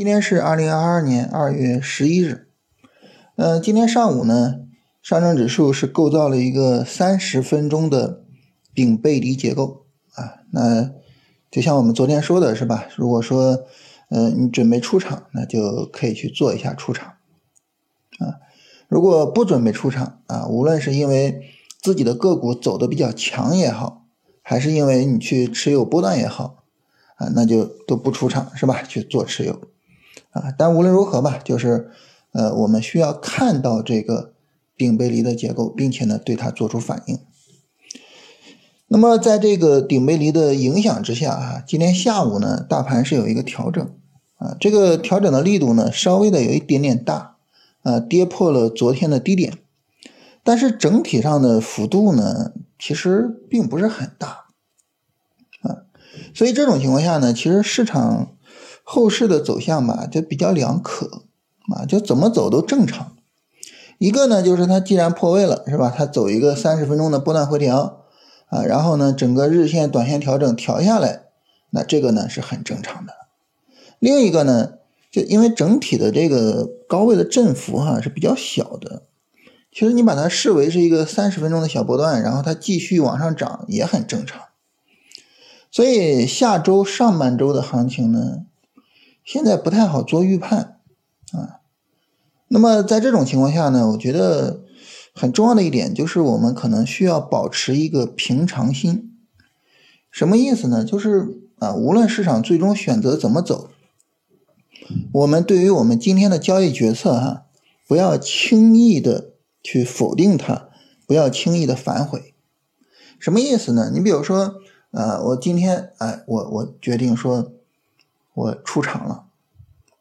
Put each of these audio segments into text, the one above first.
今天是二零二二年二月十一日，嗯，今天上午呢，上证指数是构造了一个三十分钟的顶背离结构啊。那就像我们昨天说的是吧？如果说，呃，你准备出场，那就可以去做一下出场啊。如果不准备出场啊，无论是因为自己的个股走的比较强也好，还是因为你去持有波段也好啊，那就都不出场是吧？去做持有。啊，但无论如何吧，就是，呃，我们需要看到这个顶背离的结构，并且呢，对它做出反应。那么，在这个顶背离的影响之下啊，今天下午呢，大盘是有一个调整啊，这个调整的力度呢，稍微的有一点点大，啊，跌破了昨天的低点，但是整体上的幅度呢，其实并不是很大，啊，所以这种情况下呢，其实市场。后市的走向吧，就比较两可啊，就怎么走都正常。一个呢，就是它既然破位了，是吧？它走一个三十分钟的波段回调啊，然后呢，整个日线、短线调整调下来，那这个呢是很正常的。另一个呢，就因为整体的这个高位的振幅哈是比较小的，其实你把它视为是一个三十分钟的小波段，然后它继续往上涨也很正常。所以下周上半周的行情呢？现在不太好做预判啊，那么在这种情况下呢，我觉得很重要的一点就是我们可能需要保持一个平常心。什么意思呢？就是啊，无论市场最终选择怎么走，我们对于我们今天的交易决策哈，不要轻易的去否定它，不要轻易的反悔。什么意思呢？你比如说啊，我今天哎，我我决定说。我出场了，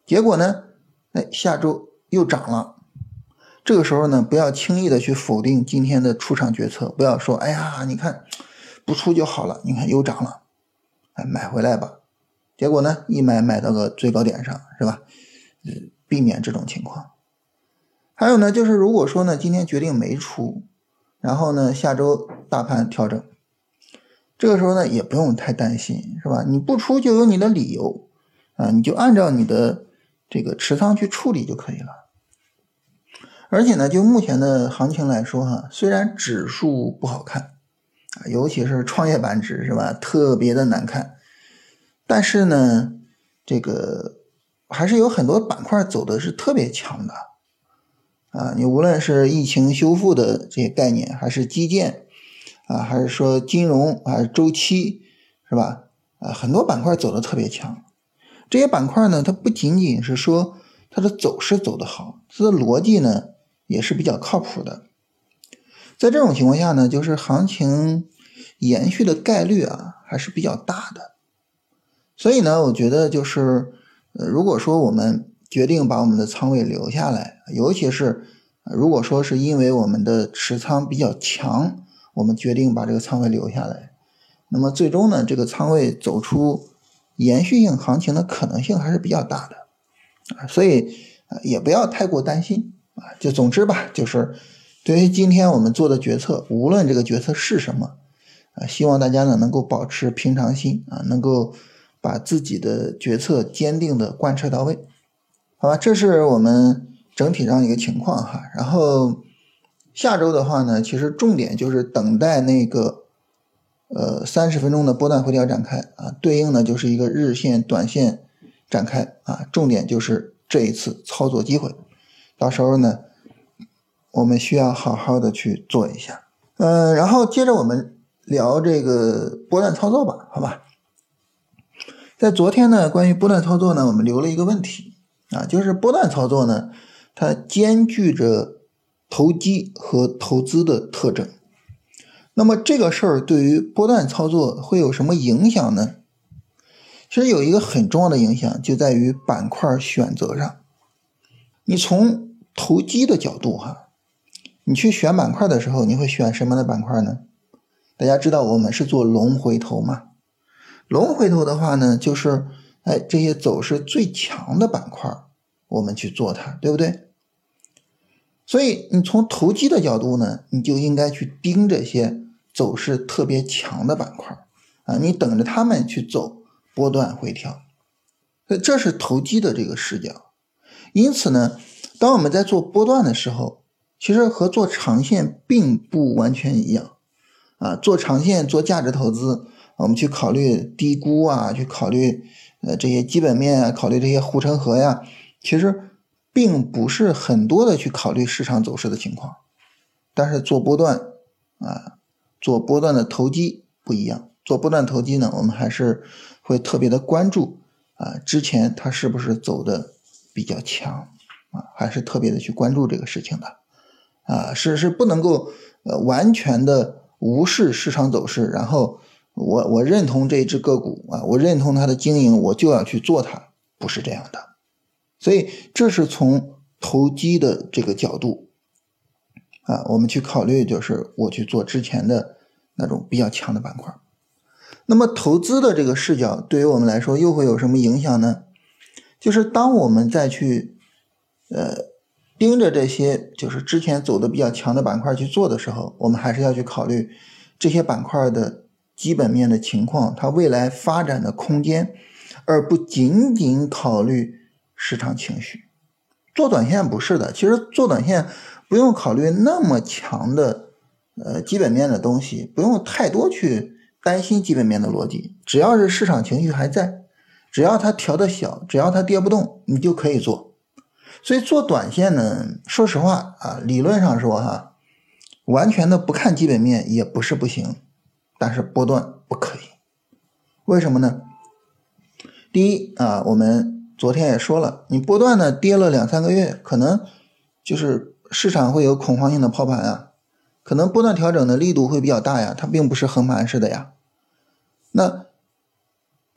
结果呢？哎，下周又涨了。这个时候呢，不要轻易的去否定今天的出场决策，不要说“哎呀，你看不出就好了”，你看又涨了，哎，买回来吧。结果呢，一买买到个最高点上，是吧？避免这种情况。还有呢，就是如果说呢，今天决定没出，然后呢，下周大盘调整，这个时候呢，也不用太担心，是吧？你不出就有你的理由。啊，你就按照你的这个持仓去处理就可以了。而且呢，就目前的行情来说，哈，虽然指数不好看啊，尤其是创业板指是吧，特别的难看，但是呢，这个还是有很多板块走的是特别强的啊。你无论是疫情修复的这些概念，还是基建啊，还是说金融还是，周期是吧？啊，很多板块走的特别强。这些板块呢，它不仅仅是说它的走势走得好，它的逻辑呢也是比较靠谱的。在这种情况下呢，就是行情延续的概率啊还是比较大的。所以呢，我觉得就是，呃，如果说我们决定把我们的仓位留下来，尤其是如果说是因为我们的持仓比较强，我们决定把这个仓位留下来，那么最终呢，这个仓位走出。延续性行情的可能性还是比较大的啊，所以啊也不要太过担心啊。就总之吧，就是对于今天我们做的决策，无论这个决策是什么啊，希望大家呢能够保持平常心啊，能够把自己的决策坚定的贯彻到位，好吧？这是我们整体上一个情况哈。然后下周的话呢，其实重点就是等待那个。呃，三十分钟的波段回调展开啊，对应的就是一个日线、短线展开啊，重点就是这一次操作机会，到时候呢，我们需要好好的去做一下。嗯，然后接着我们聊这个波段操作吧，好吧？在昨天呢，关于波段操作呢，我们留了一个问题啊，就是波段操作呢，它兼具着投机和投资的特征。那么这个事儿对于波段操作会有什么影响呢？其实有一个很重要的影响，就在于板块选择上。你从投机的角度哈，你去选板块的时候，你会选什么的板块呢？大家知道我们是做龙回头嘛？龙回头的话呢，就是哎这些走势最强的板块，我们去做它，对不对？所以你从投机的角度呢，你就应该去盯这些。走势特别强的板块啊，你等着他们去走波段回调。这是投机的这个视角。因此呢，当我们在做波段的时候，其实和做长线并不完全一样啊。做长线做价值投资，我们去考虑低估啊，去考虑呃这些基本面啊，考虑这些护城河呀，其实并不是很多的去考虑市场走势的情况。但是做波段啊，做波段的投机不一样。做波段投机呢，我们还是会特别的关注啊，之前它是不是走的比较强啊，还是特别的去关注这个事情的啊，是是不能够呃完全的无视市场走势，然后我我认同这一只个股啊，我认同它的经营，我就要去做它，不是这样的。所以这是从投机的这个角度啊，我们去考虑，就是我去做之前的那种比较强的板块。那么投资的这个视角对于我们来说又会有什么影响呢？就是当我们再去，呃，盯着这些就是之前走的比较强的板块去做的时候，我们还是要去考虑这些板块的基本面的情况，它未来发展的空间，而不仅仅考虑市场情绪。做短线不是的，其实做短线不用考虑那么强的呃基本面的东西，不用太多去。担心基本面的逻辑，只要是市场情绪还在，只要它调的小，只要它跌不动，你就可以做。所以做短线呢，说实话啊，理论上说哈，完全的不看基本面也不是不行，但是波段不可以。为什么呢？第一啊，我们昨天也说了，你波段呢跌了两三个月，可能就是市场会有恐慌性的抛盘啊。可能波段调整的力度会比较大呀，它并不是横盘式的呀。那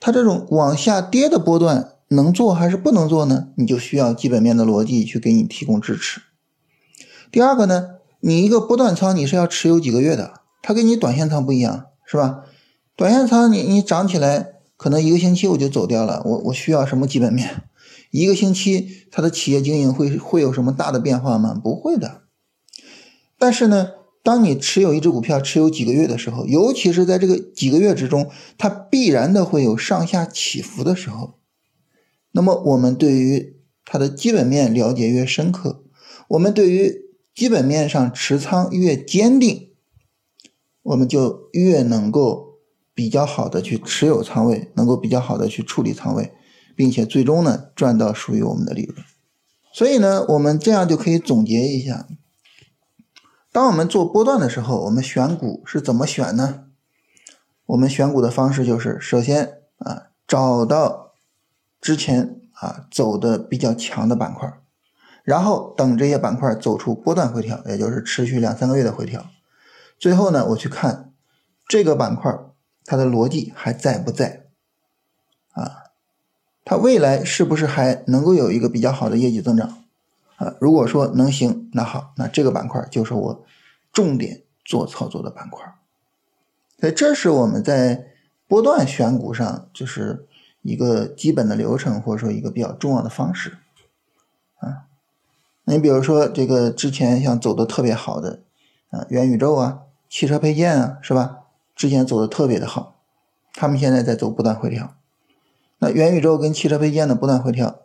它这种往下跌的波段能做还是不能做呢？你就需要基本面的逻辑去给你提供支持。第二个呢，你一个波段仓你是要持有几个月的，它跟你短线仓不一样，是吧？短线仓你你涨起来可能一个星期我就走掉了，我我需要什么基本面？一个星期它的企业经营会会有什么大的变化吗？不会的。但是呢？当你持有一只股票持有几个月的时候，尤其是在这个几个月之中，它必然的会有上下起伏的时候。那么，我们对于它的基本面了解越深刻，我们对于基本面上持仓越坚定，我们就越能够比较好的去持有仓位，能够比较好的去处理仓位，并且最终呢赚到属于我们的利润。所以呢，我们这样就可以总结一下。当我们做波段的时候，我们选股是怎么选呢？我们选股的方式就是，首先啊，找到之前啊走的比较强的板块，然后等这些板块走出波段回调，也就是持续两三个月的回调，最后呢，我去看这个板块它的逻辑还在不在啊？它未来是不是还能够有一个比较好的业绩增长？啊，如果说能行，那好，那这个板块就是我重点做操作的板块。所以这是我们在波段选股上就是一个基本的流程，或者说一个比较重要的方式。啊，你比如说这个之前像走的特别好的啊，元宇宙啊，汽车配件啊，是吧？之前走的特别的好，他们现在在走不断回调。那元宇宙跟汽车配件的不断回调，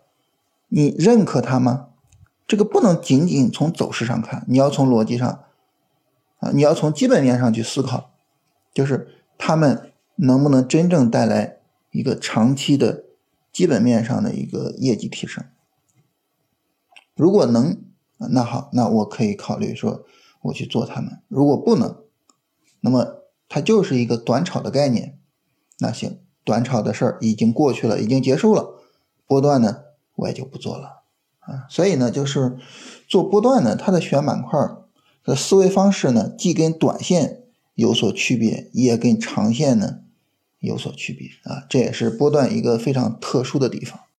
你认可它吗？这个不能仅仅从走势上看，你要从逻辑上，啊，你要从基本面上去思考，就是他们能不能真正带来一个长期的基本面上的一个业绩提升。如果能，那好，那我可以考虑说我去做他们。如果不能，那么它就是一个短炒的概念。那行，短炒的事儿已经过去了，已经结束了，波段呢，我也就不做了。啊，所以呢，就是做波段呢，它的选板块的思维方式呢，既跟短线有所区别，也跟长线呢有所区别啊，这也是波段一个非常特殊的地方。